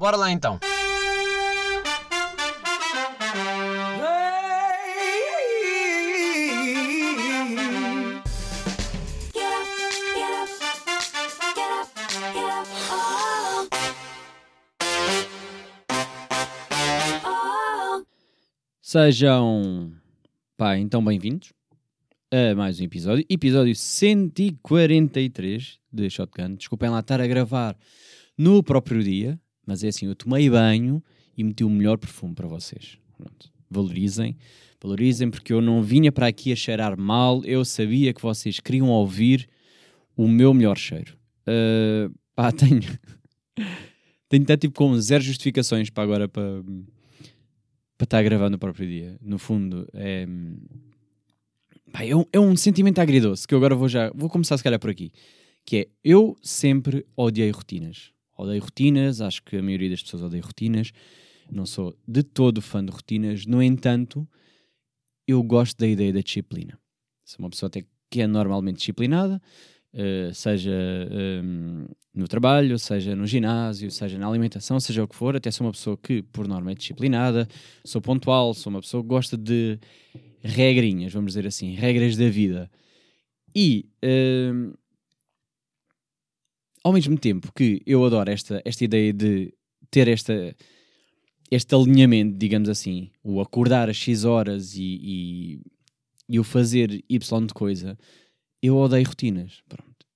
Bora lá então. Sejam, pá, então bem-vindos a mais um episódio, episódio 143 de Shotgun. Desculpem lá estar a gravar no próprio dia, mas é assim, eu tomei banho e meti o melhor perfume para vocês. Pronto. Valorizem, valorizem, porque eu não vinha para aqui a cheirar mal, eu sabia que vocês queriam ouvir o meu melhor cheiro. Uh, pá, tenho. tenho até tipo com zero justificações para agora para para estar gravando no próprio dia. No fundo, é, pá, é, um, é um sentimento agridoce que eu agora vou já. Vou começar se calhar por aqui. Que é eu sempre odiei rotinas. Odeio rotinas, acho que a maioria das pessoas odeia rotinas. Não sou de todo fã de rotinas. No entanto, eu gosto da ideia da disciplina. Sou uma pessoa até que é normalmente disciplinada, uh, seja um, no trabalho, seja no ginásio, seja na alimentação, seja o que for. Até sou uma pessoa que, por norma, é disciplinada, sou pontual, sou uma pessoa que gosta de regrinhas, vamos dizer assim, regras da vida. E um, ao mesmo tempo que eu adoro esta, esta ideia de ter esta, este alinhamento, digamos assim, o acordar às X horas e, e, o fazer Y de coisa, eu odeio rotinas. Pronto.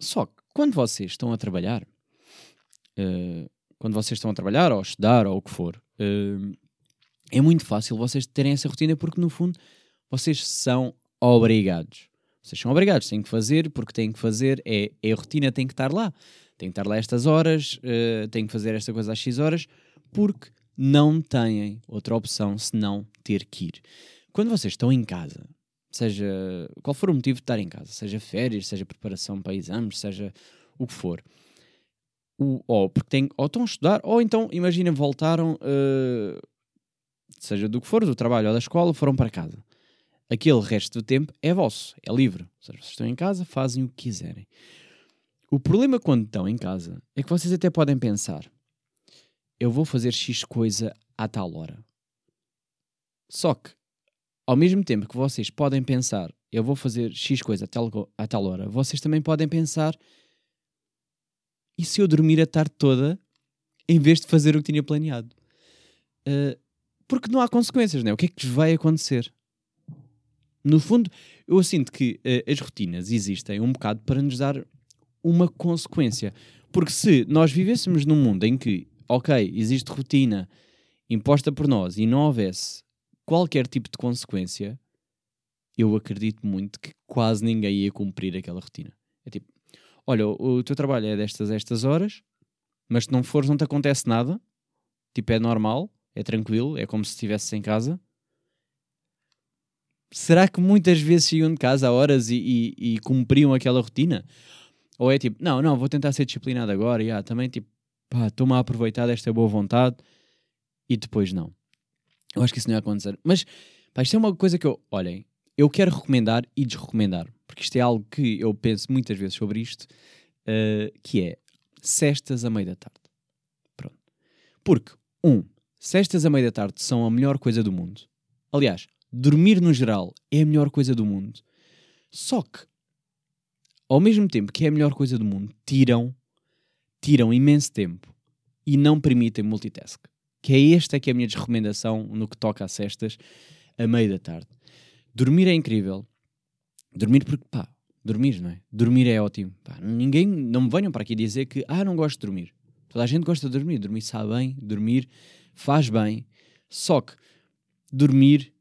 Só que quando vocês estão a trabalhar, uh, quando vocês estão a trabalhar ou a estudar ou o que for, uh, é muito fácil vocês terem essa rotina porque no fundo vocês são obrigados. Vocês são obrigados, têm que fazer porque têm que fazer, é, é a rotina tem que estar lá. Tem que estar lá estas horas, uh, têm que fazer esta coisa às X horas, porque não têm outra opção senão ter que ir. Quando vocês estão em casa, seja qual for o motivo de estar em casa, seja férias, seja preparação para exames, seja o que for, o, ou porque têm, ou estão a estudar, ou então, imagina, voltaram, uh, seja do que for, do trabalho ou da escola, foram para casa. Aquele resto do tempo é vosso, é livre. Ou seja, vocês estão em casa, fazem o que quiserem. O problema quando estão em casa é que vocês até podem pensar: eu vou fazer X coisa à tal hora. Só que ao mesmo tempo que vocês podem pensar, eu vou fazer X coisa a tal, a tal hora, vocês também podem pensar, e se eu dormir a tarde toda em vez de fazer o que tinha planeado? Uh, porque não há consequências, não é? O que é que vai acontecer? No fundo, eu sinto que uh, as rotinas existem um bocado para nos dar uma consequência. Porque se nós vivêssemos num mundo em que, ok, existe rotina imposta por nós e não houvesse qualquer tipo de consequência, eu acredito muito que quase ninguém ia cumprir aquela rotina. É tipo, olha, o, teu trabalho é destas estas horas, mas se não fores não te acontece nada, tipo, é normal, é tranquilo, é como se estivesse em casa. Será que muitas vezes iam de casa a horas e, e, e, cumpriam aquela rotina? Ou é tipo, não, não, vou tentar ser disciplinado agora, e ah, também tipo, pá, estou-me a aproveitar desta boa vontade, e depois não. Eu acho que isso não ia acontecer. Mas, pá, isto é uma coisa que eu, olhem, eu quero recomendar e desrecomendar, porque isto é algo que eu penso muitas vezes sobre isto, uh, que é cestas a meio da tarde. Pronto. Porque, um, cestas a meio da tarde são a melhor coisa do mundo. Aliás, dormir no geral é a melhor coisa do mundo. Só que, ao mesmo tempo que é a melhor coisa do mundo, tiram, tiram imenso tempo e não permitem multitask que é esta que é a minha desrecomendação no que toca a cestas a meio da tarde. Dormir é incrível. Dormir porque, pá, dormir, não é? Dormir é ótimo. Pá, ninguém, não me venham para aqui dizer que, ah, não gosto de dormir. Toda a gente gosta de dormir. Dormir sabe bem, dormir faz bem. Só que dormir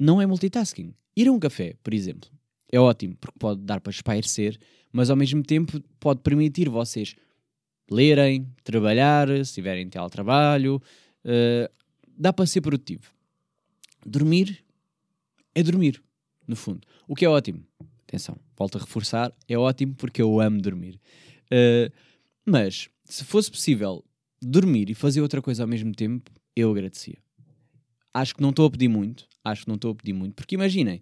não é multitasking. Ir a um café, por exemplo, é ótimo porque pode dar para espairecer, mas ao mesmo tempo pode permitir vocês lerem, trabalhar, se tiverem teletrabalho, uh, dá para ser produtivo. Dormir é dormir, no fundo. O que é ótimo. Atenção, volto a reforçar, é ótimo porque eu amo dormir. Uh, mas, se fosse possível dormir e fazer outra coisa ao mesmo tempo, eu agradecia. Acho que não estou a pedir muito, acho que não estou a pedir muito, porque imaginem,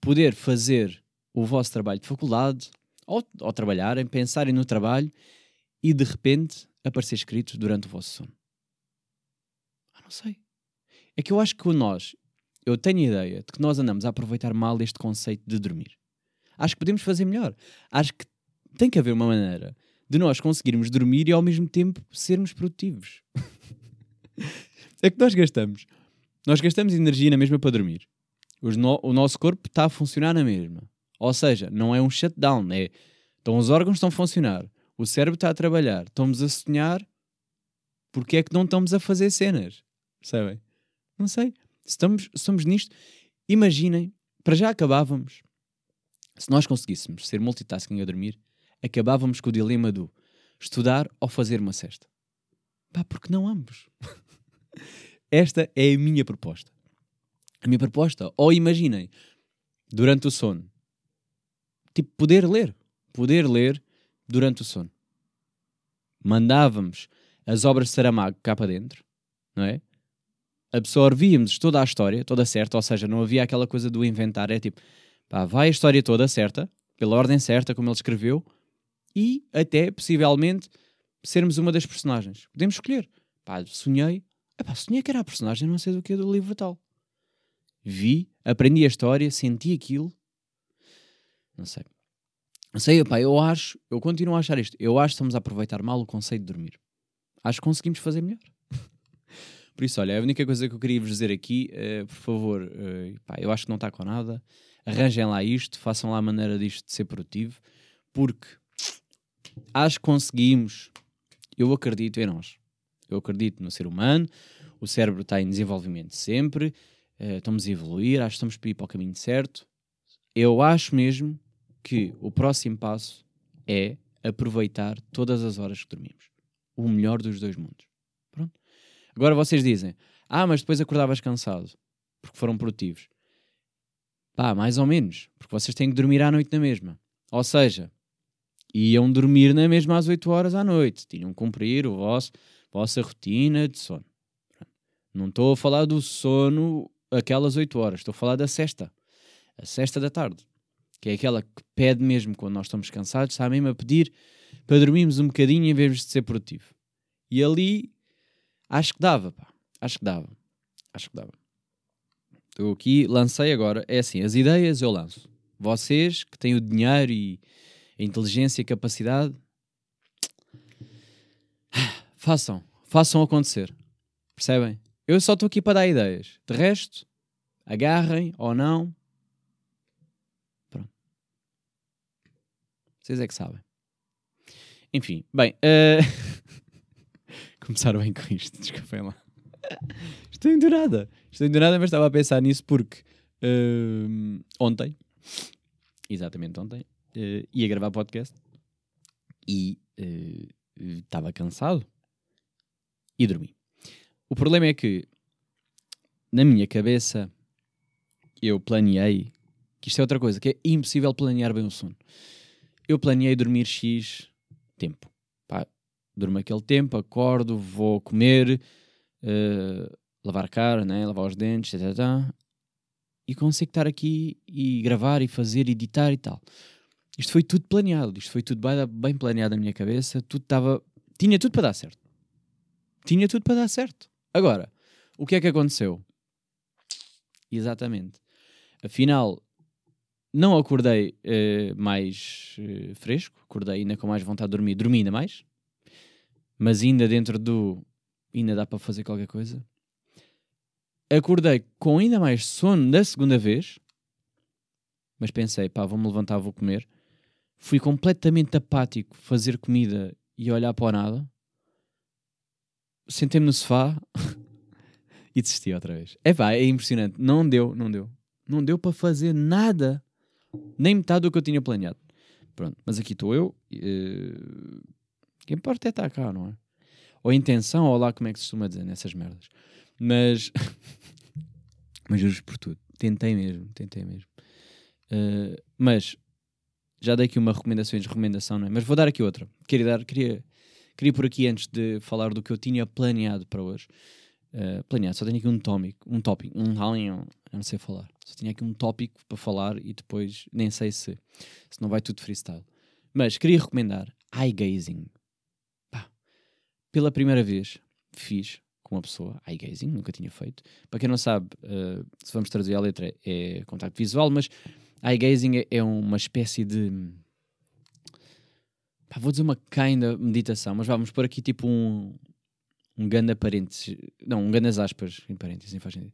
poder fazer o vosso trabalho de faculdade, ou, ou trabalharem, pensarem no trabalho e de repente aparecer escrito durante o vosso sono? Ah, não sei. É que eu acho que nós, eu tenho a ideia de que nós andamos a aproveitar mal este conceito de dormir. Acho que podemos fazer melhor. Acho que tem que haver uma maneira de nós conseguirmos dormir e ao mesmo tempo sermos produtivos. é que nós gastamos. Nós gastamos energia na mesma para dormir. No, o nosso corpo está a funcionar na mesma. Ou seja, não é um shutdown, é. Então os órgãos estão a funcionar, o cérebro está a trabalhar, estamos a sonhar, porque é que não estamos a fazer cenas? Percebem? Não sei. Estamos, estamos nisto. Imaginem, para já acabávamos. Se nós conseguíssemos ser multitasking a dormir, acabávamos com o dilema do estudar ou fazer uma cesta. Pá, porque não ambos? Esta é a minha proposta. A minha proposta, ou imaginem, durante o sono, tipo, poder ler. Poder ler durante o sono. Mandávamos as obras de Saramago cá para dentro, não é? Absorvíamos toda a história, toda certa, ou seja, não havia aquela coisa do inventar, é tipo, pá, vai a história toda certa, pela ordem certa, como ele escreveu, e até, possivelmente, sermos uma das personagens. Podemos escolher. Pá, sonhei. Epá, sonhei que era a personagem, não sei do que, do livro tal. Vi, aprendi a história, senti aquilo. Não sei. Não sei, epá, eu acho, eu continuo a achar isto. Eu acho que estamos a aproveitar mal o conceito de dormir. Acho que conseguimos fazer melhor. por isso, olha, a única coisa que eu queria vos dizer aqui, uh, por favor, uh, eu acho que não está com nada. Arranjem lá isto, façam lá a maneira disto de ser produtivo, porque acho que conseguimos. Eu acredito em nós. Eu acredito no ser humano. O cérebro está em desenvolvimento sempre. Uh, estamos a evoluir. Acho que estamos para ir para o caminho certo. Eu acho mesmo que o próximo passo é aproveitar todas as horas que dormimos. O melhor dos dois mundos. Pronto. Agora vocês dizem: Ah, mas depois acordavas cansado porque foram produtivos. Pá, mais ou menos, porque vocês têm que dormir à noite na mesma. Ou seja, iam dormir na mesma às 8 horas à noite, tinham que cumprir o vosso, vossa rotina de sono. Não estou a falar do sono aquelas 8 horas, estou a falar da sexta, a sexta da tarde, que é aquela que pede mesmo quando nós estamos cansados, está mesmo a pedir para dormirmos um bocadinho em vez de ser produtivo. E ali acho que dava, pá. Acho que dava. Acho que dava. Estou aqui, lancei agora. É assim, as ideias eu lanço. Vocês que têm o dinheiro e a inteligência e a capacidade, façam, façam acontecer. Percebem? Eu só estou aqui para dar ideias. De resto, agarrem ou não. Pronto. Vocês é que sabem. Enfim, bem. Uh... Começaram bem com isto, desculpem lá. Estou indo nada. Estou indo nada, mas estava a pensar nisso porque uh... ontem, exatamente ontem, uh, ia gravar podcast e estava uh, cansado e dormi. O problema é que na minha cabeça eu planeei que isto é outra coisa, que é impossível planear bem o sono. Eu planeei dormir X tempo. Pá, durmo aquele tempo, acordo, vou comer, uh, lavar a cara, né? lavar os dentes, etc. E consigo estar aqui e gravar e fazer, editar e tal. Isto foi tudo planeado, isto foi tudo bem planeado na minha cabeça, tudo estava. Tinha tudo para dar certo. Tinha tudo para dar certo. Agora, o que é que aconteceu? Exatamente. Afinal, não acordei uh, mais uh, fresco, acordei ainda com mais vontade de dormir, dormi ainda mais, mas ainda dentro do. ainda dá para fazer qualquer coisa. Acordei com ainda mais sono da segunda vez, mas pensei, pá, vou-me levantar, vou comer fui completamente apático fazer comida e olhar para o nada. Sentei-me no sofá e desisti outra vez. É pá, é impressionante. Não deu, não deu. Não deu para fazer nada. Nem metade do que eu tinha planeado. Pronto, mas aqui estou eu. Uh... Quem importa é estar cá, não é? Ou intenção, ou lá como é que se costuma dizer nessas merdas. Mas. mas juro por tudo. Tentei mesmo, tentei mesmo. Uh, mas já dei aqui uma recomendação de recomendação, não é? Mas vou dar aqui outra. Queria dar, queria, queria por aqui antes de falar do que eu tinha planeado para hoje. Uh, planeado, só tenho aqui um tópico, um tópico, um eu não sei falar. Só tinha aqui um tópico para falar e depois nem sei se, se não vai tudo freestyle. Mas queria recomendar eye gazing. Pá, pela primeira vez, fiz com uma pessoa, eye gazing, nunca tinha feito. Para quem não sabe, uh, se vamos traduzir a letra, é contacto visual, mas eye gazing é, uma espécie de. Pá, vou dizer uma kinda meditação, mas vamos pôr aqui tipo um. Um ganda parênteses. Não, um gandas aspas, em parênteses, nem faz sentido.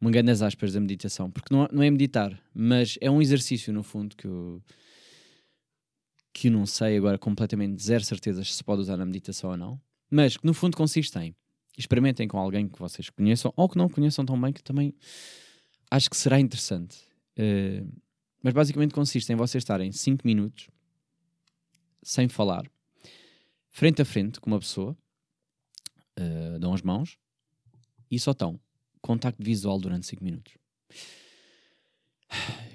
Um gandas aspas da meditação, porque não, não é meditar, mas é um exercício no fundo que eu. que eu não sei agora completamente, zero certezas se pode usar na meditação ou não, mas que no fundo consiste em experimentem com alguém que vocês conheçam ou que não conheçam tão bem, que também acho que será interessante. Uh, mas basicamente consiste em vocês estarem 5 minutos sem falar, frente a frente com uma pessoa, uh, dão as mãos e só estão contacto visual durante 5 minutos.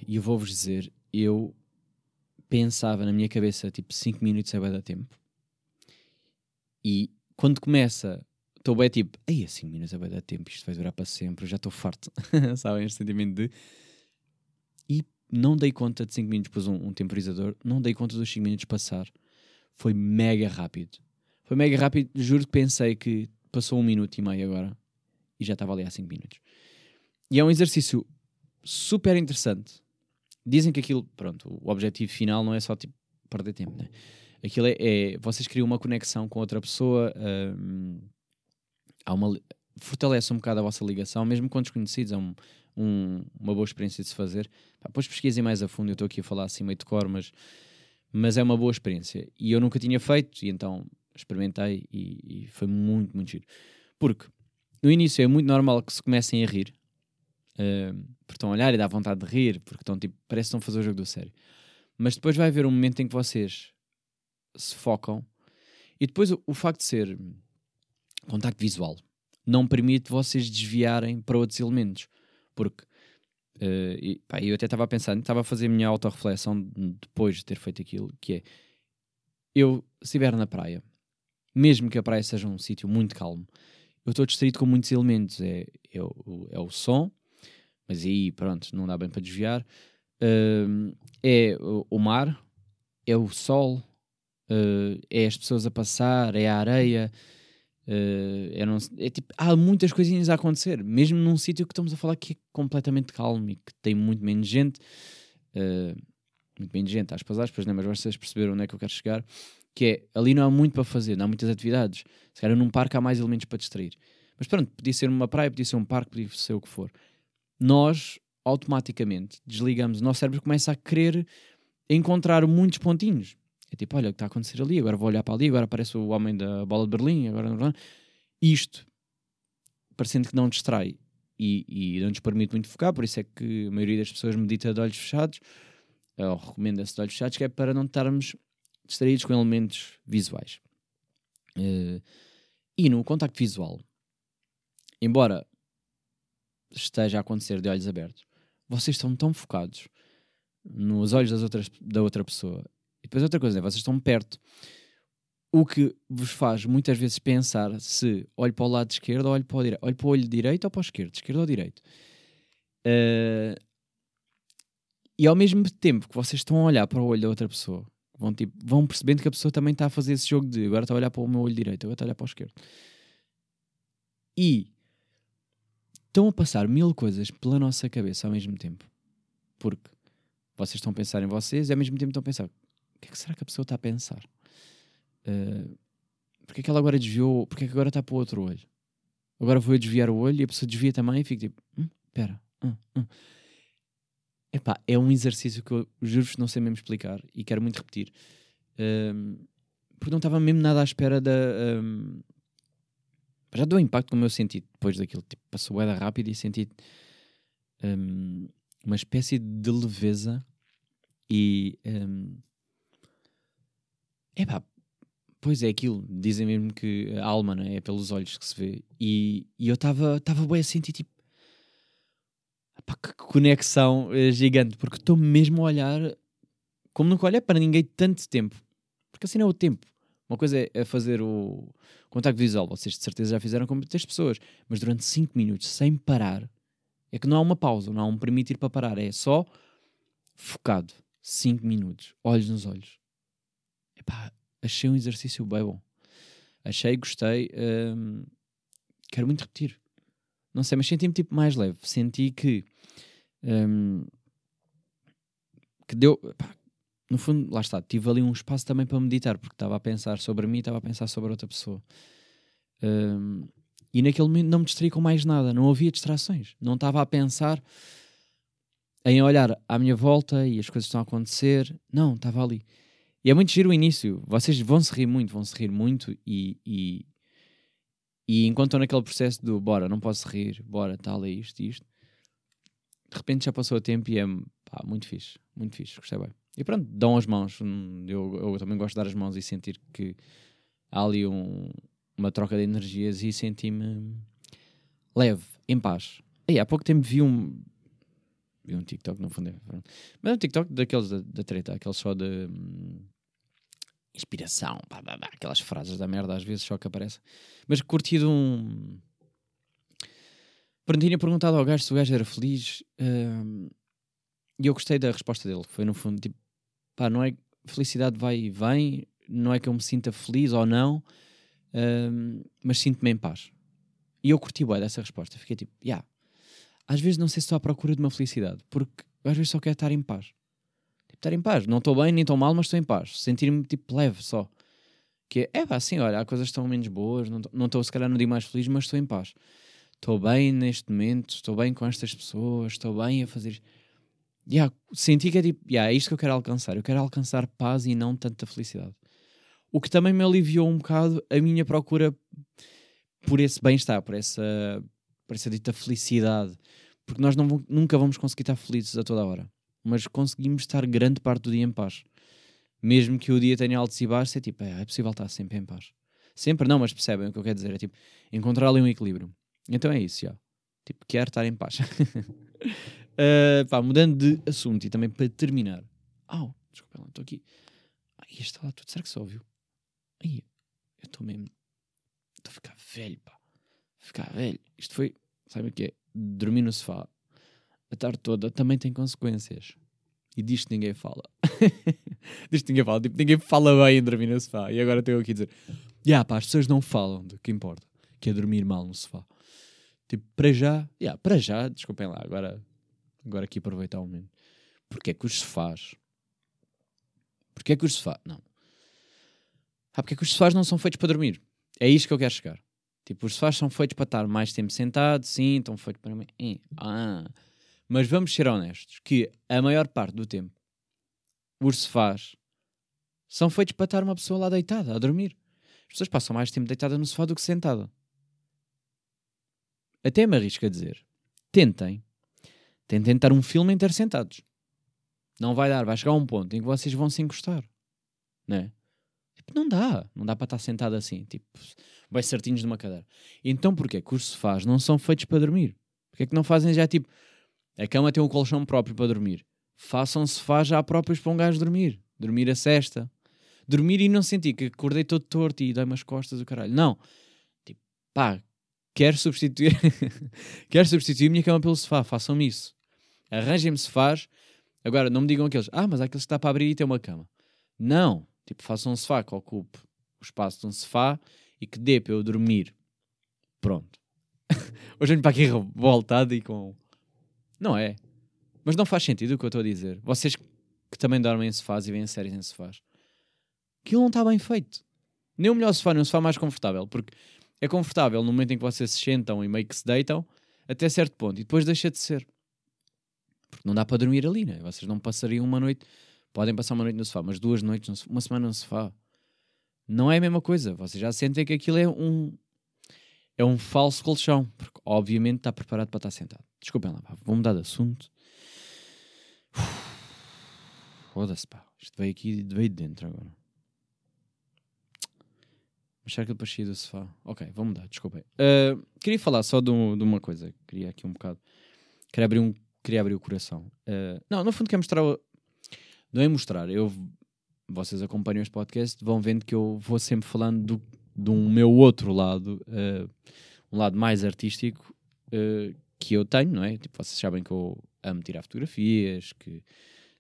E eu vou-vos dizer, eu pensava na minha cabeça tipo 5 minutos é bem da tempo. E quando começa estou bem tipo, aí a 5 minutos é bem dar tempo, isto vai durar para sempre, eu já estou farto. Sabem? Este sentimento de. E não dei conta de 5 minutos, pus um, um, temporizador, não dei conta dos 5 minutos passar. Foi mega rápido. Foi mega rápido, juro que pensei que passou um minuto e meio agora e já estava ali há 5 minutos. E é um exercício super interessante. Dizem que aquilo, pronto, o objetivo final não é só tipo perder tempo, né? Aquilo é, é vocês criam uma conexão com outra pessoa. Um, há uma, fortalece um bocado a vossa ligação, mesmo com desconhecidos, é um, um, uma boa experiência de se fazer. Depois pesquisem mais a fundo, eu estou aqui a falar assim meio de cor, mas, mas é uma boa experiência. E eu nunca tinha feito, e então experimentei e, e foi muito, muito giro. Porque no início é muito normal que se comecem a rir, uh, porque estão a olhar e dá vontade de rir, porque estão tipo, parece que estão a fazer o jogo do sério. Mas depois vai haver um momento em que vocês se focam e depois o, o facto de ser contacto visual não permite vocês desviarem para outros elementos. Porque uh, e, pá, eu até estava a pensar, estava a fazer a minha autorreflexão depois de ter feito aquilo, que é eu, se estiver na praia, mesmo que a praia seja um sítio muito calmo, eu estou distraído com muitos elementos. É, é, o, é o som, mas aí pronto, não dá bem para desviar. Uh, é o, o, mar, é o sol, uh, é as pessoas a passar, é a areia. Uh, não, é tipo, há muitas coisinhas a acontecer, mesmo num sítio que estamos a falar que é completamente calmo e que tem muito menos gente. Uh, muito menos gente, aspas, aspas, né? mas vocês perceberam onde é que eu quero chegar. Que é, ali não há muito para fazer, não há muitas atividades. Se calhar num parque há mais elementos para distrair. Mas pronto, podia ser uma praia, podia ser um parque, podia ser o que for. Nós, automaticamente, desligamos, o nosso cérebro começa a querer encontrar muitos pontinhos. É tipo, olha o que está a acontecer ali, agora vou olhar para ali, agora aparece o homem da bola de Berlim, agora. Isto, parecendo que não distrai e, e não nos permite muito focar, por isso é que a maioria das pessoas medita de olhos fechados, ou recomenda-se de olhos fechados, que é para não estarmos distraídos com elementos visuais. Uh, e no contacto visual, embora esteja a acontecer de olhos abertos, vocês estão tão focados nos olhos das outras, da outra pessoa e depois outra coisa, é, vocês estão perto. O que vos faz muitas vezes pensar se olho para o lado esquerdo ou olho para o direito. Olho para o olho direito ou para o esquerdo, esquerdo ou direito. Uh, e ao mesmo tempo que vocês estão a olhar para o olho da outra pessoa, vão, tipo, vão percebendo que a pessoa também está a fazer esse jogo de agora está a olhar para o meu olho direito, agora está a olhar para o esquerdo. E estão a passar mil coisas pela nossa cabeça ao mesmo tempo. Porque vocês estão a pensar em vocês e ao mesmo tempo estão a pensar o que é que será que a pessoa está a pensar? Uh, porque é que ela agora desviou? Porque é que agora está para o outro olho? Agora vou desviar o olho e a pessoa desvia também e fica tipo, hum, espera, hum, hum. Epá, é um exercício que eu juro-vos não sei mesmo explicar e quero muito repetir. Um, porque não estava mesmo nada à espera da. Um, já deu impacto como eu senti depois daquilo. Tipo, passou a rápido e senti um, uma espécie de leveza e um, Epá, pois é aquilo. Dizem mesmo que a alma né, é pelos olhos que se vê. E, e eu estava bem a sentir tipo. Epá, que conexão gigante, porque estou mesmo a olhar como nunca olhei para ninguém tanto tempo. Porque assim não é o tempo. Uma coisa é, é fazer o contacto visual, vocês de certeza já fizeram com muitas pessoas, mas durante 5 minutos, sem parar, é que não há uma pausa, não há um permitir para parar, é só focado. 5 minutos, olhos nos olhos. Epá, achei um exercício bem bom. Achei, gostei. hum, quero muito repetir. Não sei, mas senti-me tipo mais leve. Senti que. hum, que deu. pá, no fundo, lá está. Tive ali um espaço também para meditar, porque estava a pensar sobre mim, estava a pensar sobre outra pessoa. Hum, e naquele momento não me distraí com mais nada, não havia distrações. Não estava a pensar em olhar à minha volta e as coisas estão a acontecer. Não, estava ali. E é muito giro o início. Vocês vão se rir muito, vão se rir muito e, e, e enquanto estão naquele processo do bora, não posso rir, bora, tal, é isto, isto, de repente já passou o tempo e é pá, muito fixe, muito fixe, gostei bem. E pronto, dão as mãos. Hum, Eu, eu também gosto de dar as mãos e sentir que há ali um- uma troca de energias e senti-me leve, em paz. E há pouco tempo vi um. Vi um TikTok, no fundo. é. Mas é um TikTok daqueles da, da treta, aqueles só de. hum, inspiração, pá, pá, pá, aquelas frases da merda às vezes só que aparecem. Mas curti de um. Pronto, tinha perguntado ao gajo se o gajo era feliz hum, e eu gostei da resposta dele. Foi no fundo tipo, pá, não é felicidade vai e vem, não é que eu me sinta feliz ou não, hum, mas sinto-me em paz. E eu curti bem dessa resposta. Fiquei tipo, yeah. Às vezes não sei se estou à procura de uma felicidade, porque às vezes só quero estar em paz. Tipo, estar em paz. Não estou bem nem estou mal, mas estou em paz. Sentir-me tipo leve só. Que é, pá, assim, olha, há coisas que estão menos boas, não estou se calhar no dia mais feliz, mas estou em paz. Estou bem neste momento, estou bem com estas pessoas, estou bem a fazer. Yeah, senti que é tipo, yeah, é isto que eu quero alcançar. Eu quero alcançar paz e não tanta felicidade. O que também me aliviou um bocado a minha procura por esse bem-estar, por essa, por essa dita felicidade. Porque nós não, nunca vamos conseguir estar felizes a toda hora. Mas conseguimos estar grande parte do dia em paz. Mesmo que o dia tenha altos e baixos, é tipo, é, é possível estar sempre em paz. Sempre não, mas percebem o que eu quero dizer. É tipo, encontrar ali um equilíbrio. Então é isso, já. Tipo, quero estar em paz. Uh, pá, mudando de assunto e também para terminar. Au, desculpa, não estou aqui. Ai, está lá tudo. Será que se ouviu? Ai, eu estou mesmo. Estou a ficar velho, pá. Ficar velho. Isto foi, sabe o que é? Dormir no sofá a tarde toda também tem consequências. E disto ninguém fala. disto ninguém fala. Tipo, ninguém fala bem em dormir no sofá. E agora tenho aqui a dizer: Ya, pá, as pessoas não falam do que importa, que é dormir mal no sofá. Tipo, para já, ya, para já, desculpem lá, agora, agora aqui aproveitar o momento. Porque é que os sofás. Porque é que os sofás. Não. Ah, porque que os sofás não são feitos para dormir? É isto que eu quero chegar. Tipo, os sofás são feitos para estar mais tempo sentado, sim, estão feitos para mim. Ah. Mas vamos ser honestos, que a maior parte do tempo os sofás são feitos para estar uma pessoa lá deitada, a dormir. As pessoas passam mais tempo deitada no sofá do que sentada. Até me arrisco a dizer. Tentem. Tentem estar um filme inteiro sentados. Não vai dar, vai chegar a um ponto em que vocês vão se encostar. Né? Tipo, não dá. Não dá para estar sentado assim. Tipo, bem certinhos numa cadeira. Então porquê que os sofás não são feitos para dormir? Porquê que não fazem já tipo... A cama tem um colchão próprio para dormir. Façam sofás já próprios para um gajo dormir. Dormir a cesta. Dormir e não sentir que acordei todo torto e dei-me as costas do caralho. Não. Tipo, pá, quero substituir... quero substituir a minha cama pelo sofá. Façam-me isso. Arranjem-me sofás. Agora, não me digam aqueles... Ah, mas há aqueles que está para abrir e tem uma cama. Não. Tipo, façam um sofá que ocupe o espaço de um sofá e que dê para eu dormir. Pronto. Hoje venho para aqui revoltado e com... Não é. Mas não faz sentido o que eu estou a dizer. Vocês que também dormem em sofás e veem séries em sofás. Aquilo não está bem feito. Nem o melhor sofá, nem um sofá mais confortável. Porque é confortável no momento em que vocês se sentam e meio que se deitam, até certo ponto. E depois deixa de ser. Porque não dá para dormir ali, né? Vocês não passariam uma noite... Podem passar uma noite no sofá, mas duas noites, uma semana no sofá. Não é a mesma coisa. Vocês já sentem que aquilo é um... É um falso colchão. Porque, obviamente, está preparado para estar sentado. Desculpem lá, pá. Vou mudar de assunto. Foda-se, pá. Isto veio aqui, veio de dentro agora. Mas que ele parecia do sofá? Ok, vou mudar, desculpem. Uh, queria falar só de, um- de uma coisa. Queria aqui um bocado. Queria abrir, um, queria abrir o coração. Uh, não, no fundo, quero mostrar. o- Não é mostrar. Eu, vocês acompanham este podcast, vão vendo que eu vou sempre falando do, de um meu outro lado, uh, um lado mais artístico uh, que eu tenho, não é? Tipo, vocês sabem que eu amo tirar fotografias, que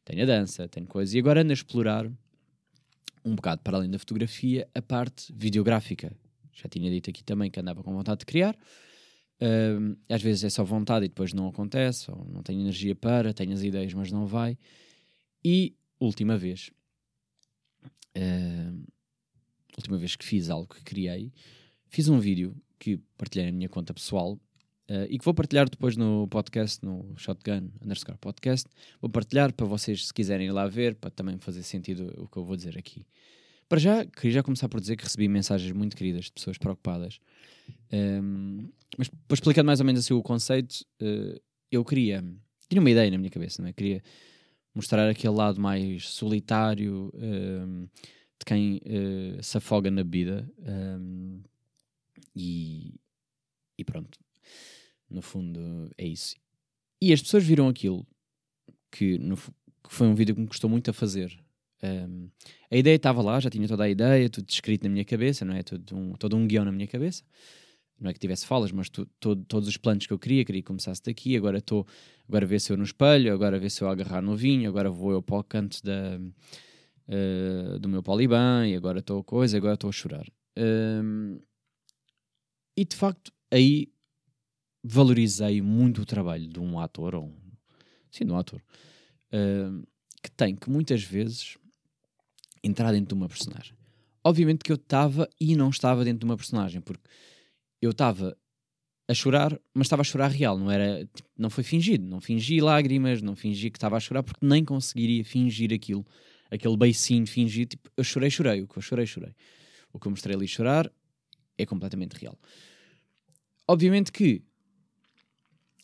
tenho a dança, tenho coisas. E agora ando a explorar um bocado para além da fotografia, a parte videográfica Já tinha dito aqui também que andava com vontade de criar. Uh, às vezes é só vontade e depois não acontece, ou não tenho energia para, tenho as ideias, mas não vai. E última vez, uh, última vez que fiz algo que criei, fiz um vídeo que partilhei na minha conta pessoal Uh, e que vou partilhar depois no podcast, no Shotgun underscore podcast. Vou partilhar para vocês, se quiserem ir lá ver, para também fazer sentido o que eu vou dizer aqui. Para já, queria já começar por dizer que recebi mensagens muito queridas de pessoas preocupadas. Um, ehm, mas para explicar mais ou menos assim o conceito, uh, eu queria. Tinha uma ideia na minha cabeça, não é? Queria mostrar aquele lado mais solitário um, ehm, de quem uh, se afoga na bebida. Um, ehm, e, e pronto, no fundo, é isso. E as pessoas viram aquilo, que, no, que foi um vídeo que me custou muito a fazer. Um, a ideia estava lá, já tinha toda a ideia, tudo escrito na minha cabeça, não é? Todo um, todo um guião na minha cabeça. Não é que tivesse falas, mas tu, todo, todos os planos que eu queria, queria que começasse daqui, agora estou, agora vê se eu no espelho, agora vê se eu agarrar no vinho, agora vou eu para o canto da, uh, do meu poliban, e agora estou coisa, agora estou a chorar. Um, e de facto, aí valorizei muito o trabalho de um ator, ou sim, de um ator, uh, que tem que muitas vezes entrar dentro de uma personagem. Obviamente que eu estava e não estava dentro de uma personagem, porque eu estava a chorar, mas estava a chorar real, não era, tipo, não foi fingido, não fingi lágrimas, não fingi que estava a chorar, porque nem conseguiria fingir aquilo, aquele beicinho fingido, tipo, eu chorei, chorei, o que eu chorei, chorei. O que eu mostrei ali chorar é completamente real. Obviamente que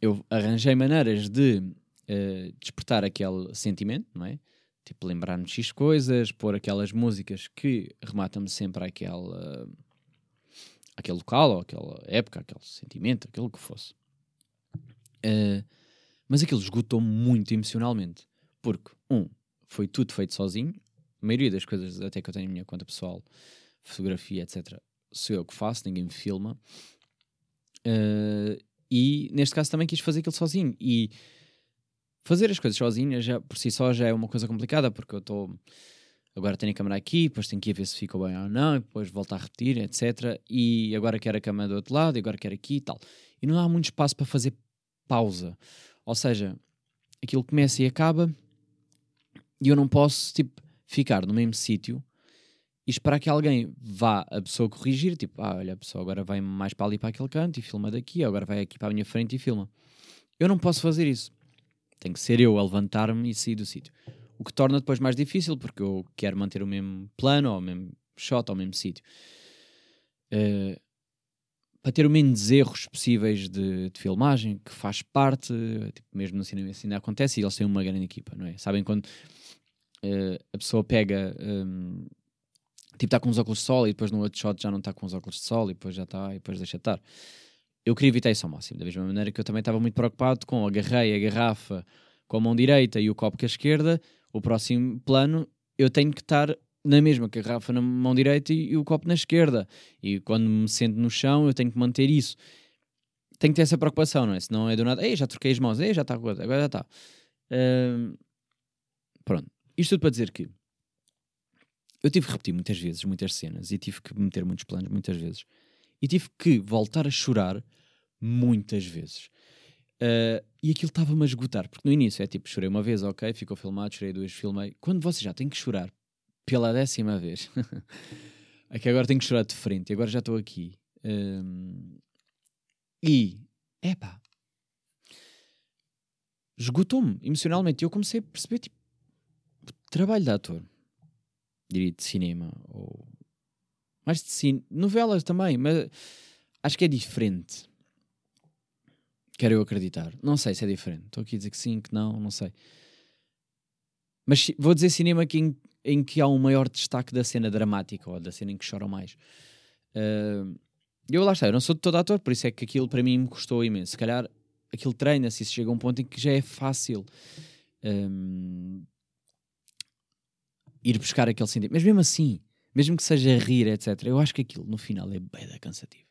eu arranjei maneiras de uh, despertar aquele sentimento, não é? Tipo, lembrar-me de X coisas, pôr aquelas músicas que rematam-me sempre àquela, àquele local, ou àquela época, aquele sentimento, aquilo que fosse. Uh, mas aquilo esgotou-me muito emocionalmente. Porque, um, foi tudo feito sozinho. A maioria das coisas, até que eu tenho na minha conta pessoal, fotografia, etc., sou eu que faço, ninguém me filma. Uh, e neste caso também quis fazer aquilo sozinho. E fazer as coisas sozinho já, por si só já é uma coisa complicada, porque eu estou. Agora tenho a câmera aqui, depois tenho que ir ver se ficou bem ou não, e depois voltar a repetir, etc. E agora quero a câmera do outro lado, e agora quero aqui e tal. E não há muito espaço para fazer pausa. Ou seja, aquilo começa e acaba, e eu não posso, tipo, ficar no mesmo sítio e esperar que alguém vá a pessoa corrigir, tipo, ah, olha, a pessoa agora vai mais para ali para aquele canto e filma daqui, agora vai aqui para a minha frente e filma. Eu não posso fazer isso. Tem que ser eu a levantar-me e sair do sítio. O que torna depois mais difícil, porque eu quero manter o mesmo plano, ou o mesmo shot, ou o mesmo sítio. Uh, para ter o menos erros possíveis de, de filmagem, que faz parte, tipo, mesmo no cinema assim ainda acontece, e eles têm uma grande equipa, não é? Sabem quando uh, a pessoa pega um, tipo, está com os óculos de sol e depois no outro shot já não está com os óculos de sol e depois já está e depois deixa estar. Eu queria evitar isso ao máximo, da mesma maneira que eu também estava muito preocupado com agarrei a garrafa com a mão direita e o copo com a esquerda, o próximo plano eu tenho que estar na mesma garrafa na mão direita e, o copo na esquerda. E quando me sento no chão eu tenho que manter isso. Tenho que ter essa preocupação, não é? Senão é do nada, ei, já troquei as mãos, ei, já está, agora já está. Uh, pronto. Isto tudo para dizer que eu tive que repetir muitas vezes, muitas cenas, e tive que meter muitos planos muitas vezes. E tive que voltar a chorar muitas vezes. Uh, e aquilo estava-me a esgotar, porque no início é tipo, chorei uma vez, ok, ficou filmado, chorei duas, filmei. Quando você já tem que chorar pela décima vez, é que agora tenho que chorar de frente, agora já estou aqui. Um, e, epá, esgotou-me emocionalmente. E eu comecei a perceber, tipo, trabalho de ator diria de cinema ou mais de cine, novelas também, mas acho que é diferente. Quero eu acreditar. Não sei se é diferente. Estou aqui a dizer que sim, que não, não sei. Mas vou dizer cinema que em, em, que há um maior destaque da cena dramática ou da cena em que choram mais. Uh, eu lá está, eu não sou de todo ator, por isso é que aquilo para mim me custou imenso. Se calhar aquilo treina-se e chega a um ponto em que já é fácil. Um, ir buscar aquele sentimento. Mas mesmo assim, mesmo que seja rir, etc., eu acho que aquilo no final é bem cansativo.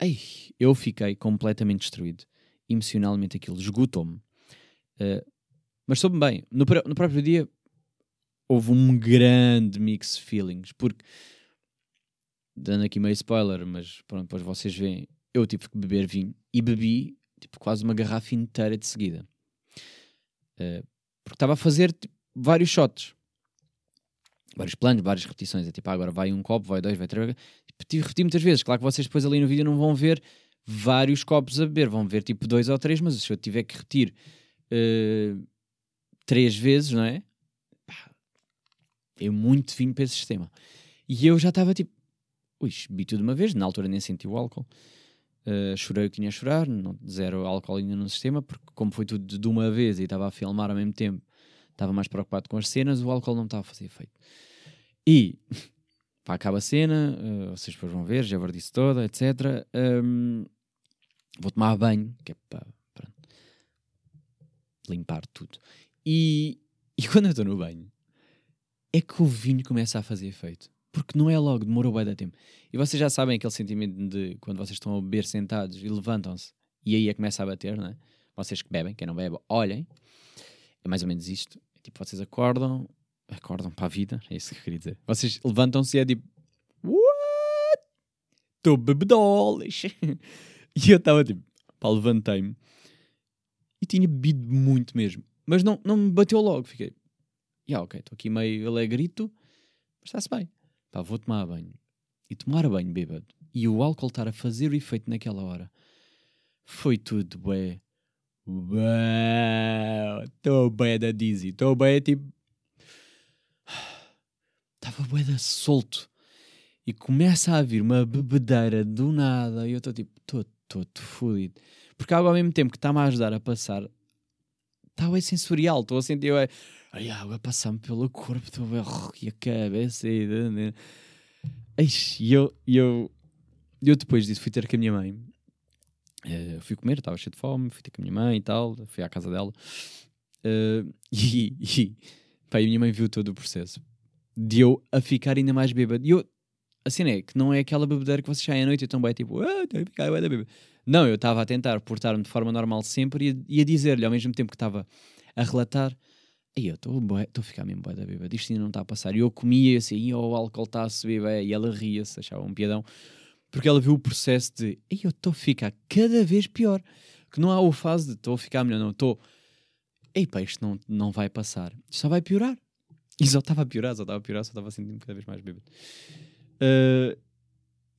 Ai, eu fiquei completamente destruído. Emocionalmente aquilo esgotou-me. Uh, mas soube bem. No, no próprio dia houve um grande mix de feelings, porque dando aqui meio spoiler, mas pronto, depois vocês veem, eu tive que beber vinho e bebi tipo, quase uma garrafa inteira de seguida. Uh, porque estava a fazer tipo, vários shots, vários planos, várias repetições. É tipo, ah, agora vai um copo, vai dois, vai três. Tipo, repeti muitas vezes. Claro que vocês depois ali no vídeo não vão ver vários copos a beber, vão ver tipo dois ou três, mas se eu tiver que repetir uh, três vezes, não é? é muito vinho para esse sistema. E eu já estava tipo, ui, bebi tudo de uma vez, na altura nem senti o álcool. Uh, chorei o que tinha a chorar, não, zero álcool ainda no sistema, porque como foi tudo de uma vez e estava a filmar ao mesmo tempo, estava mais preocupado com as cenas, o álcool não estava a fazer efeito. E pá, acaba a cena, uh, vocês depois vão ver, já disse toda, etc. Um, vou tomar banho, que é para limpar tudo. E, e quando eu estou no banho, é que o vinho começa a fazer efeito. Porque não é logo, demorou bem da tempo. E vocês já sabem aquele sentimento de quando vocês estão a beber sentados e levantam-se e aí é que começa a bater, não é? Vocês que bebem, quem não bebe, olhem. É mais ou menos isto. É tipo, vocês acordam, acordam para a vida, é isso que eu queria dizer. Vocês levantam-se e é tipo, what? Estou bebedolas. e eu estava tipo, pá, levantei-me e tinha bebido muito mesmo. Mas não, não me bateu logo, fiquei, yeah, ok, estou aqui meio alegrito, mas está-se bem. Pá, vou tomar banho. E tomar banho bêbado. E o álcool estar a fazer o efeito naquela hora. Foi tudo, bué. Estou bué da dizzy. Estou bué, tipo... Estava bué da solto. E começa a vir uma bebedeira do nada. E eu estou tipo, estou todo fodido. Porque algo ao mesmo tempo que está-me a ajudar a passar, está bem sensorial. Estou a sentir, eu, a água passando pelo corpo, estou e a cabeça e. E eu, eu, eu depois disso fui ter com a minha mãe. Uh, fui comer, estava cheio de fome, fui ter com a minha mãe e tal, fui à casa dela. Uh, e, e, pá, e a minha mãe viu todo o processo. De eu a ficar ainda mais bêbado. E eu, a cena é que não é aquela bebedeira que vocês saem à noite e estão bem tipo, ah, tenho que ficar bêbado. Não, eu estava a tentar portar-me de forma normal sempre e, e a dizer-lhe ao mesmo tempo que estava a relatar e eu estou a ficar mesmo boa da bêbada, isto ainda não está a passar. E eu comia assim, oh, o álcool está a subir, e ela ria-se, achava um piadão, porque ela viu o processo de, e eu estou a ficar cada vez pior. Que não há o fase de estou a ficar melhor, não, estou, ei pá, isto não, não vai passar, isto só vai piorar. E só estava a piorar, só estava a piorar, só estava a sentir-me cada vez mais bêbado. Uh,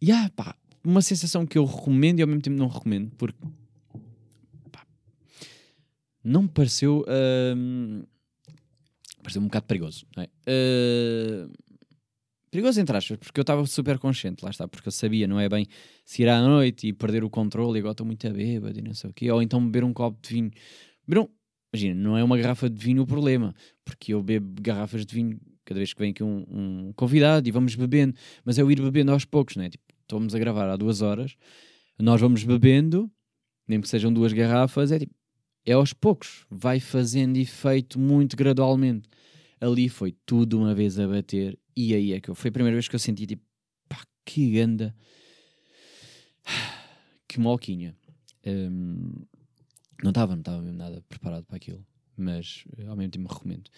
yeah, pá, uma sensação que eu recomendo e ao mesmo tempo não recomendo, porque pá, não me pareceu. Uh, pareceu um bocado perigoso, não é? Uh, perigoso entre aspas, porque eu estava super consciente, lá está, porque eu sabia, não é bem se ir à noite e perder o controle e agora estou muito a bêbado e não sei o quê, ou então beber um copo de vinho. Beber um, imagina, não é uma garrafa de vinho o problema, porque eu bebo garrafas de vinho cada vez que vem aqui um, um convidado e vamos bebendo, mas é o ir bebendo aos poucos, não é? Tipo, estamos a gravar há duas horas, nós vamos bebendo, mesmo que sejam duas garrafas, é tipo, é aos poucos, vai fazendo efeito muito gradualmente. Ali foi tudo uma vez a bater, e aí é que eu, foi a primeira vez que eu senti tipo, pá, que ganda, que moquinha. Um, não estava, não estava mesmo nada preparado para aquilo, mas eh, ao mesmo tempo recomendo.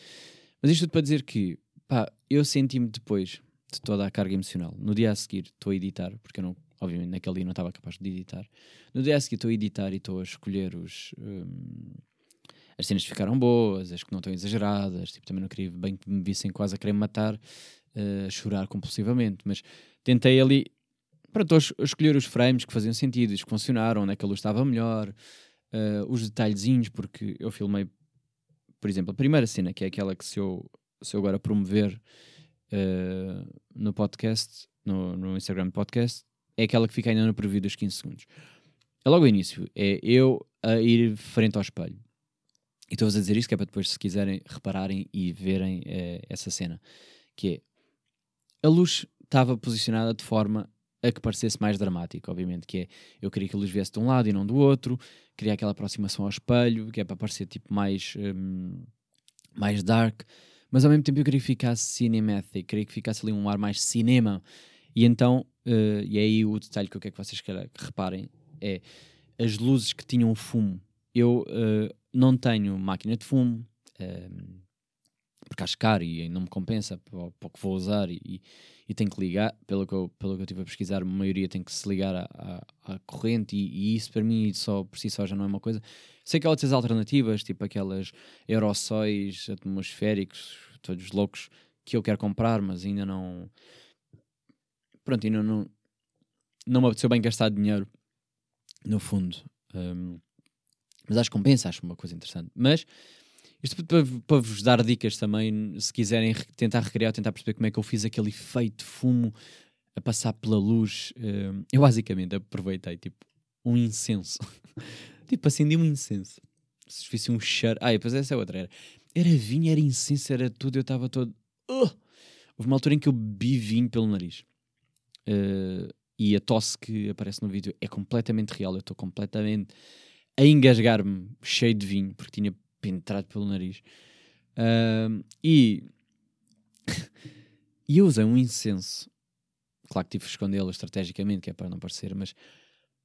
Mas isto tudo para dizer que, pá, eu senti-me depois de toda a carga emocional. No dia a seguir estou a editar, porque eu não obviamente naquele dia não estava capaz de editar. No dia a seguir estou a editar e estou a escolher os. Um, as cenas que ficaram boas, as que não estão exageradas, tipo, também não queria bem que me vissem quase a querer matar, a chorar compulsivamente, mas tentei ali, todos escolher os frames que faziam sentido, os que funcionaram, onde é que a luz estava melhor, uh, os detalhezinhos, porque eu filmei, por exemplo, a primeira cena, que é aquela que se eu, se eu agora promover uh, no podcast, no, no Instagram podcast, é aquela que fica ainda no preview dos 15 segundos. É logo o início, é eu a ir frente ao espelho. E estou-vos a dizer isso que é para depois, se quiserem, repararem e verem essa cena. Que é, a luz estava posicionada de forma a que parecesse mais dramática, obviamente, que é, eu queria que a luz viesse de um lado e não do outro, queria aquela aproximação ao espelho, que é para parecer tipo mais, um, mais dark, mas ao mesmo tempo eu queria que ficasse cinematic, queria que ficasse ali um ar mais cinema, e então Uh, e é aí o detalhe que eu quero que vocês queiram, que reparem é as luzes que tinham fumo. Eu uh, não tenho máquina de fumo, uh, porque acho caro e não me compensa para, o que vou usar e, e, tenho que ligar, pelo que, eu, pelo que eu estive a pesquisar, a maioria tem que se ligar à, à, à corrente e, e, isso para mim só por si só já não é uma coisa. Sei que há outras alternativas, tipo aquelas aerossóis atmosféricos, todos loucos, que eu quero comprar, mas ainda não. Pronto, ainda não. Não me apeteceu bem gastar dinheiro, no fundo. Um, mas acho que compensa, acho uma coisa interessante. Mas isto para, para vos dar dicas também, se quiserem tentar recriar, tentar perceber como é que eu fiz aquele efeito fumo a passar pela luz. Uh, eu basicamente aproveitei tipo um incenso. tipo, acendi um incenso. Se fosse um cheiro. Ah, e depois essa é outra. Era, era vinho, era incenso, era tudo. Eu estava todo. Uh! Houve uma altura em que eu bebi vinho pelo nariz. Uh, e a tosse que aparece no vídeo é completamente real. Eu estou completamente a engasgar-me cheio de vinho, porque tinha penetrado pelo nariz. Uh, e, e eu usei um incenso. Claro que tive que escondê-lo estrategicamente, que é para não parecer, mas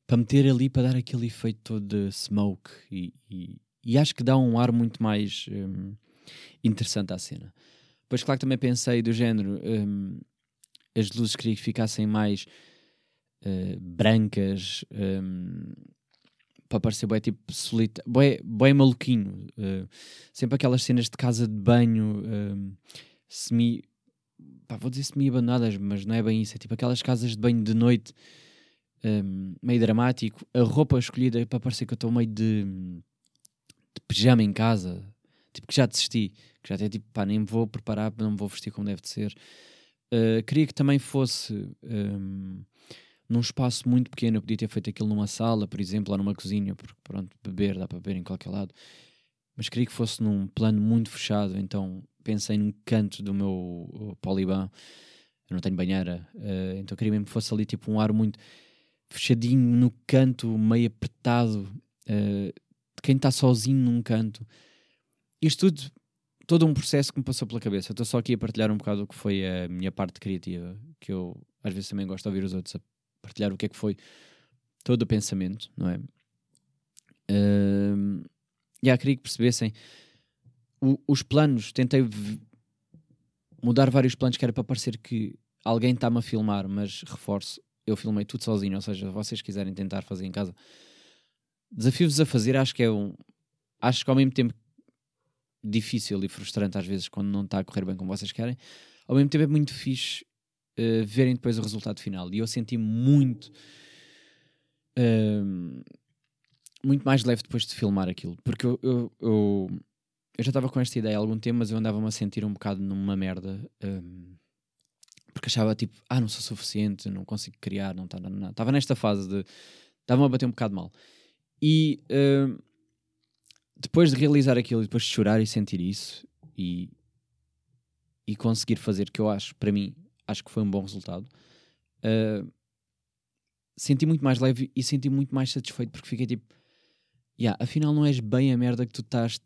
para meter ali para dar aquele efeito todo de smoke e, e, e acho que dá um ar muito mais um, interessante à cena. Pois claro que também pensei do género um, as luzes queria que ficassem mais uh, brancas um, para parecer bem tipo solita, bem, bem maluquinho. Uh, sempre aquelas cenas de casa de banho uh, semi. Pá, vou dizer semi-abandonadas, mas não é bem isso. É tipo aquelas casas de banho de noite, um, meio dramático. A roupa escolhida para parecer que eu estou meio de, de pijama em casa. Tipo que já desisti, que já até tipo, pá, nem me vou preparar, não me vou vestir como deve de ser. Uh, queria que também fosse. Um, num espaço muito pequeno. Eu podia ter feito aquilo numa sala, por exemplo, ou numa cozinha, porque pronto, beber dá para beber em qualquer lado. Mas queria que fosse num plano muito fechado, então pensei num canto do meu poliban. Eu não tenho banheira, uh, então queria mesmo que fosse ali tipo um ar muito fechadinho no canto, meio apertado, uh, de quem está sozinho num canto. Isto tudo, todo um processo que me passou pela cabeça. Estou só aqui a partilhar um bocado o que foi a minha parte criativa, que eu às vezes também gosto de ouvir os outros a partilhar o que é que foi todo o pensamento, não é? Uh, yeah, queria que percebessem o, os planos, tentei mudar vários planos que era para parecer que alguém está-me a filmar, mas reforço, eu filmei tudo sozinho, ou seja, vocês quiserem tentar fazer em casa, desafios a fazer, acho que é um acho que ao mesmo tempo difícil e frustrante às vezes quando não está a correr bem como vocês querem, ao mesmo tempo é muito fixe uh, verem depois o resultado final. E eu senti muito. Uh, muito mais leve depois de filmar aquilo. Porque eu, eu, eu, eu já estava com esta ideia há algum tempo, mas eu andava-me a sentir um bocado numa merda. Um, porque achava tipo, ah, não sou suficiente, não consigo criar, não nada. Estava nesta fase de. Estava-me a bater um bocado mal. E uh, depois de realizar aquilo depois de chorar e sentir isso e, e conseguir fazer, que eu acho, para mim, acho que foi um bom resultado. Uh, senti muito mais leve e senti muito mais satisfeito porque fiquei tipo, yeah, afinal não és bem a merda que tu estás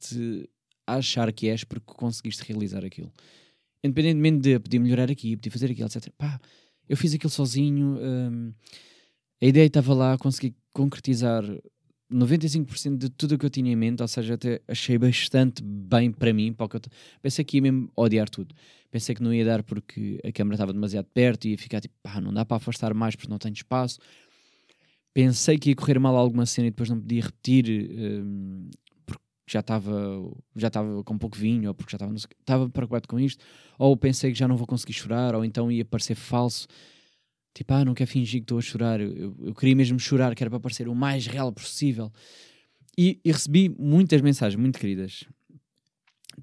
a achar que és porque conseguiste realizar aquilo. Independentemente de poder melhorar aqui, poder fazer aquilo, etc. Pá, eu fiz aquilo sozinho, um, a ideia estava lá, consegui concretizar 95% de tudo o que eu tinha em mente, ou seja, até achei bastante bem para mim. Para eu Pensei que ia mesmo odiar tudo. Pensei que não ia dar porque a câmera estava demasiado perto e ia ficar tipo, pá, não dá para afastar mais porque não tenho espaço. Pensei que ia correr mal alguma cena e depois não podia repetir um, porque já estava já estava com pouco vinho ou porque já estava preocupado com isto. Ou pensei que já não vou conseguir chorar ou então ia parecer falso Tipo, ah, não quero fingir que estou a chorar. Eu, eu, queria mesmo chorar, que era para parecer o mais real possível. E, e recebi muitas mensagens muito queridas.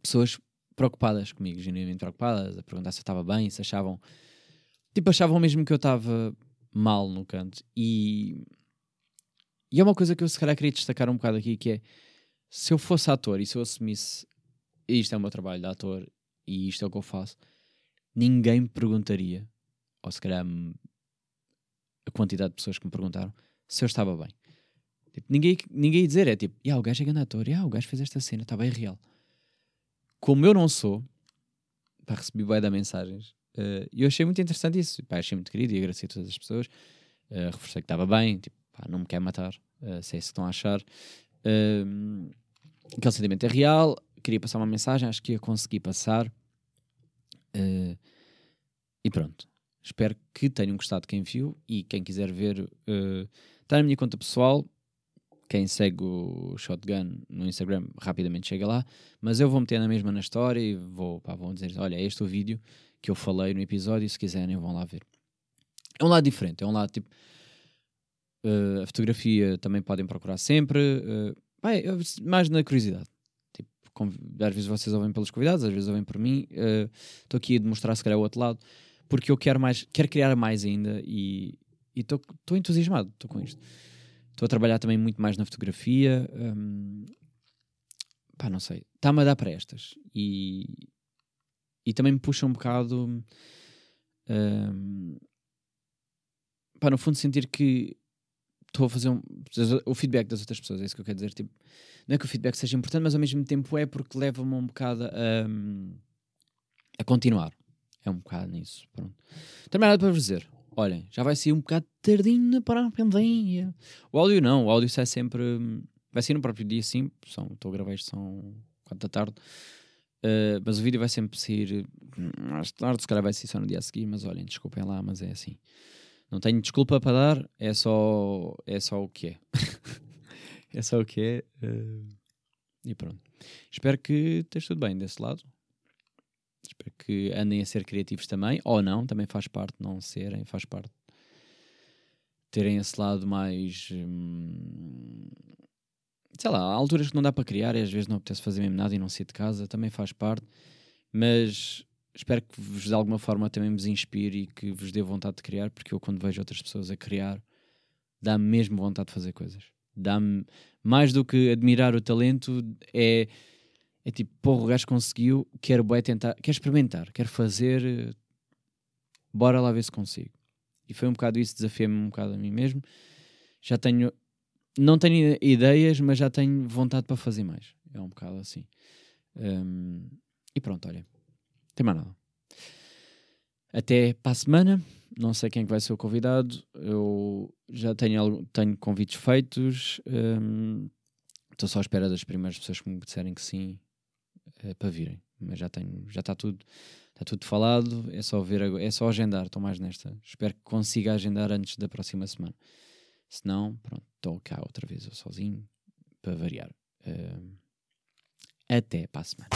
Pessoas preocupadas comigo, genuinamente preocupadas, a perguntar se eu estava bem, se achavam. Tipo, achavam mesmo que eu estava mal no canto. E. E é uma coisa que eu se calhar queria destacar um bocado aqui, que é se eu fosse ator e se eu assumisse isto é o meu trabalho de ator e isto é o que eu faço, ninguém me perguntaria, ou se calhar a quantidade de pessoas que me perguntaram se eu estava bem. Tipo, ninguém, ninguém ia dizer, é tipo, yeah, o gajo é grande ator, yeah, o gajo fez esta cena, está bem real. Como eu não sou, pá, recebi bem da mensagens, uh, e eu achei muito interessante isso, pá, achei muito querido e agradeci a todas as pessoas, uh, reforcei que estava bem, tipo, pá, não me quer matar, uh, se é isso que estão a achar. Uh, aquele sentimento é real, queria passar uma mensagem, acho que ia conseguir passar. Uh, e pronto. Espero que tenham gostado quem viu e quem quiser ver, uh, está na minha conta pessoal. Quem segue o Shotgun no Instagram rapidamente chega lá, mas eu vou meter na mesma na história e vou, pá, vou dizer: olha, este é o vídeo que eu falei no episódio. Se quiserem, vão lá ver. É um lado diferente, é um lado tipo. Uh, a fotografia também podem procurar sempre. Uh, bem, mais na curiosidade. Tipo, às vezes vocês ouvem pelos convidados, às vezes ouvem por mim. Estou aqui a demonstrar se calhar o outro lado, porque eu quero mais, quero criar mais ainda e estou entusiasmado estou com isto. Estou a trabalhar também muito mais na fotografia. Um, pá, não sei. Está-me a dar para estas. E, e também me puxa um bocado. Um, pá, no fundo, sentir que estou a fazer um, o feedback das outras pessoas, é isso que eu quero dizer. Tipo, não é que o feedback seja importante, mas ao mesmo tempo é porque leva-me um bocado a, a continuar. É um bocado nisso. Pronto. Nada para dizer. Olhem, já vai ser um bocado tardinho para a pandemia. O áudio não, o áudio sai sempre. Vai ser no próprio dia, sim. São, estou a gravar isto, são 4 da tarde. Uh, mas o vídeo vai sempre sair mais tarde, se calhar vai ser só no dia a seguir. Mas olhem, desculpem lá, mas é assim. Não tenho desculpa para dar, é só, é só o que é. é só o que é. Uh, e pronto. Espero que esteja tudo bem desse lado. Que andem a ser criativos também, ou não, também faz parte não serem, faz parte terem esse lado mais. Hum, sei lá, há alturas que não dá para criar e às vezes não apetece fazer mesmo nada e não sair de casa, também faz parte, mas espero que vos de alguma forma também vos inspire e que vos dê vontade de criar, porque eu quando vejo outras pessoas a criar, dá-me mesmo vontade de fazer coisas. Dá-me mais do que admirar o talento, é, é tipo, porra, o gajo conseguiu, quero bem tentar, quero experimentar, quero fazer, bora lá ver se consigo. E foi um bocado isso, desafiei-me um bocado a mim mesmo. Já tenho, não tenho ideias, mas já tenho vontade para fazer mais. É um bocado assim. Um, e pronto, olha tem mais nada. Até para a semana. Não sei quem é vai ser o convidado. Eu já tenho, tenho convites feitos. Um, estou só à espera das primeiras pessoas que me disserem que sim eh, para virem. Mas já tenho, já está tudo, está tudo falado, é só ver é só agendar, estou mais nesta. Espero que consiga agendar antes da próxima semana. Se não, pronto, estou cá outra vez eu sozinho para variar. Uh, até para a semana.